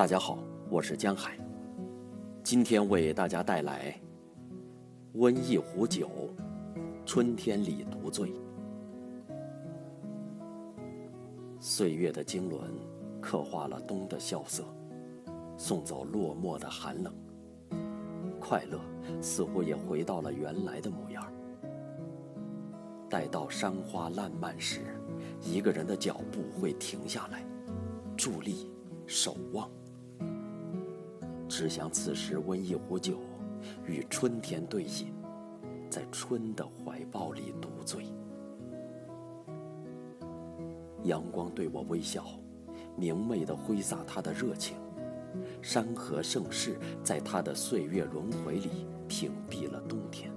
大家好，我是江海，今天为大家带来《温一壶酒，春天里独醉》。岁月的经纶，刻画了冬的萧瑟，送走落寞的寒冷，快乐似乎也回到了原来的模样。待到山花烂漫时，一个人的脚步会停下来，伫立，守望。只想此时温一壶酒，与春天对饮，在春的怀抱里独醉。阳光对我微笑，明媚地挥洒它的热情。山河盛世，在它的岁月轮回里屏蔽了冬天。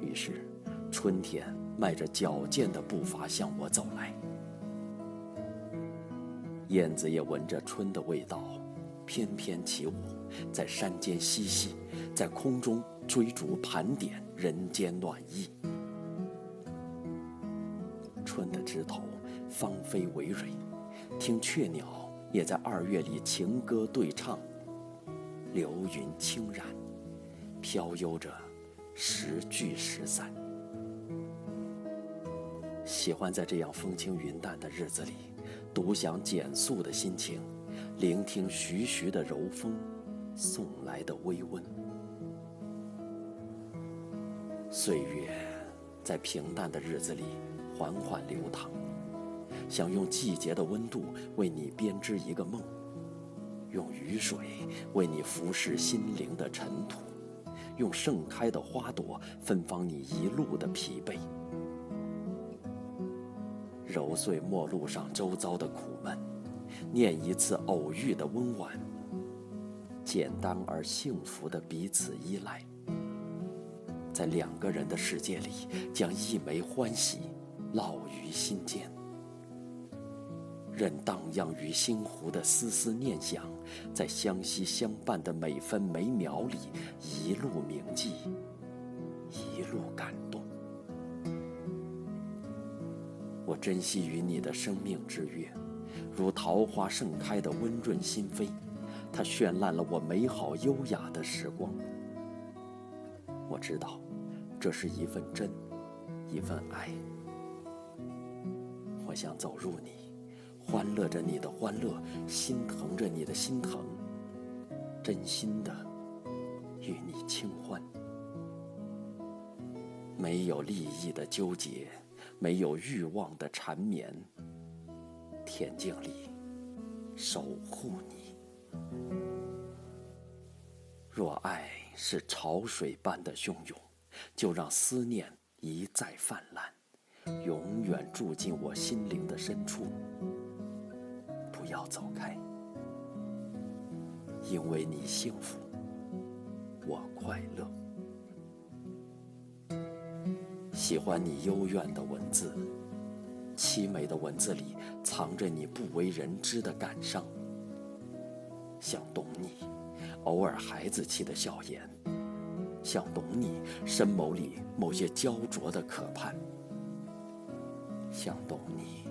于是。春天迈着矫健的步伐向我走来，燕子也闻着春的味道，翩翩起舞，在山间嬉戏，在空中追逐盘点人间暖意。春的枝头芳菲葳蕤，听雀鸟也在二月里情歌对唱。流云轻染，飘悠着时聚时散。喜欢在这样风轻云淡的日子里，独享减速的心情，聆听徐徐的柔风送来的微温。岁月在平淡的日子里缓缓流淌，想用季节的温度为你编织一个梦，用雨水为你服侍心灵的尘土，用盛开的花朵芬芳你一路的疲惫。揉碎陌路上周遭的苦闷，念一次偶遇的温婉，简单而幸福的彼此依赖，在两个人的世界里，将一枚欢喜烙于心间。任荡漾于心湖的丝丝念想，在相惜相伴的每分每秒里，一路铭记，一路感动。我珍惜与你的生命之约，如桃花盛开的温润心扉，它绚烂了我美好优雅的时光。我知道，这是一份真，一份爱。我想走入你，欢乐着你的欢乐，心疼着你的心疼，真心的与你清欢，没有利益的纠结。没有欲望的缠绵，恬静里守护你。若爱是潮水般的汹涌，就让思念一再泛滥，永远住进我心灵的深处。不要走开，因为你幸福，我快乐。喜欢你幽怨的文字，凄美的文字里藏着你不为人知的感伤。想懂你，偶尔孩子气的笑颜；想懂你，深眸里某些焦灼的渴盼。想懂你，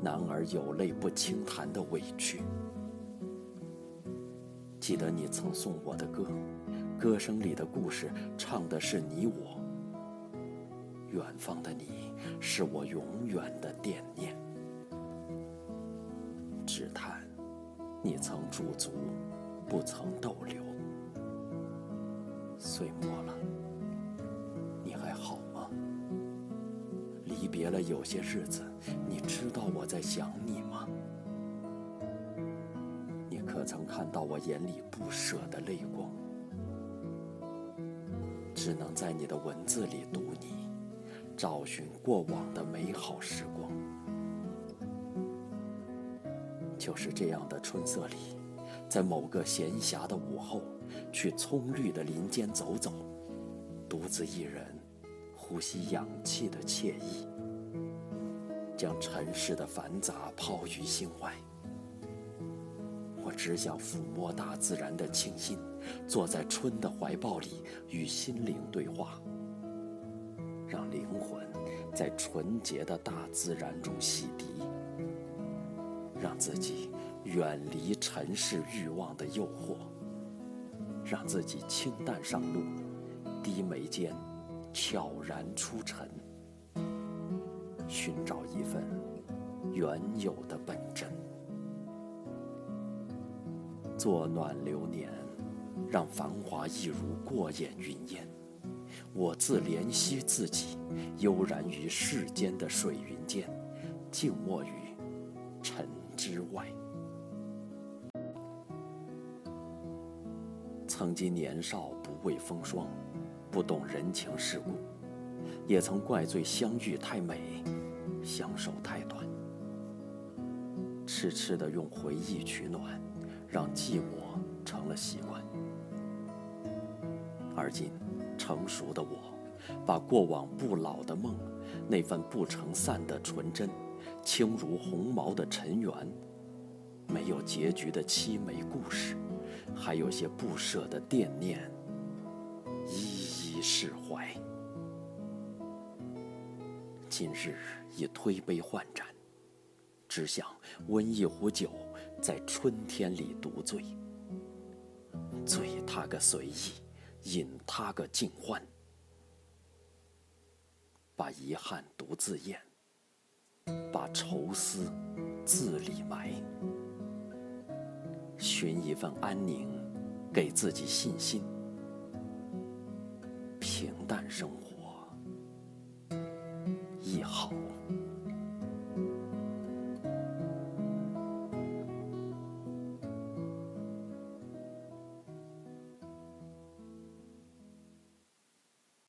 男儿有泪不轻弹的委屈。记得你曾送我的歌，歌声里的故事唱的是你我。远方的你，是我永远的惦念。只叹你曾驻足，不曾逗留。岁末了，你还好吗？离别了有些日子，你知道我在想你吗？你可曾看到我眼里不舍的泪光？只能在你的文字里读你。找寻过往的美好时光，就是这样的春色里，在某个闲暇的午后，去葱绿的林间走走，独自一人呼吸氧气的惬意，将尘世的繁杂抛于心外。我只想抚摸大自然的清新，坐在春的怀抱里，与心灵对话。让灵魂在纯洁的大自然中洗涤，让自己远离尘世欲望的诱惑，让自己清淡上路，低眉间悄然出尘，寻找一份原有的本真。做暖流年，让繁华一如过眼云烟。我自怜惜自己，悠然于世间的水云间，静默于尘之外。曾经年少不畏风霜，不懂人情世故，也曾怪罪相遇太美，相守太短。痴痴的用回忆取暖，让寂寞成了习惯。而今。成熟的我，把过往不老的梦，那份不成散的纯真，轻如鸿毛的尘缘，没有结局的凄美故事，还有些不舍的惦念，一一释怀。今日已推杯换盏，只想温一壶酒，在春天里独醉，醉他个随意。引他个尽欢，把遗憾独自咽，把愁思自里埋，寻一份安宁，给自己信心，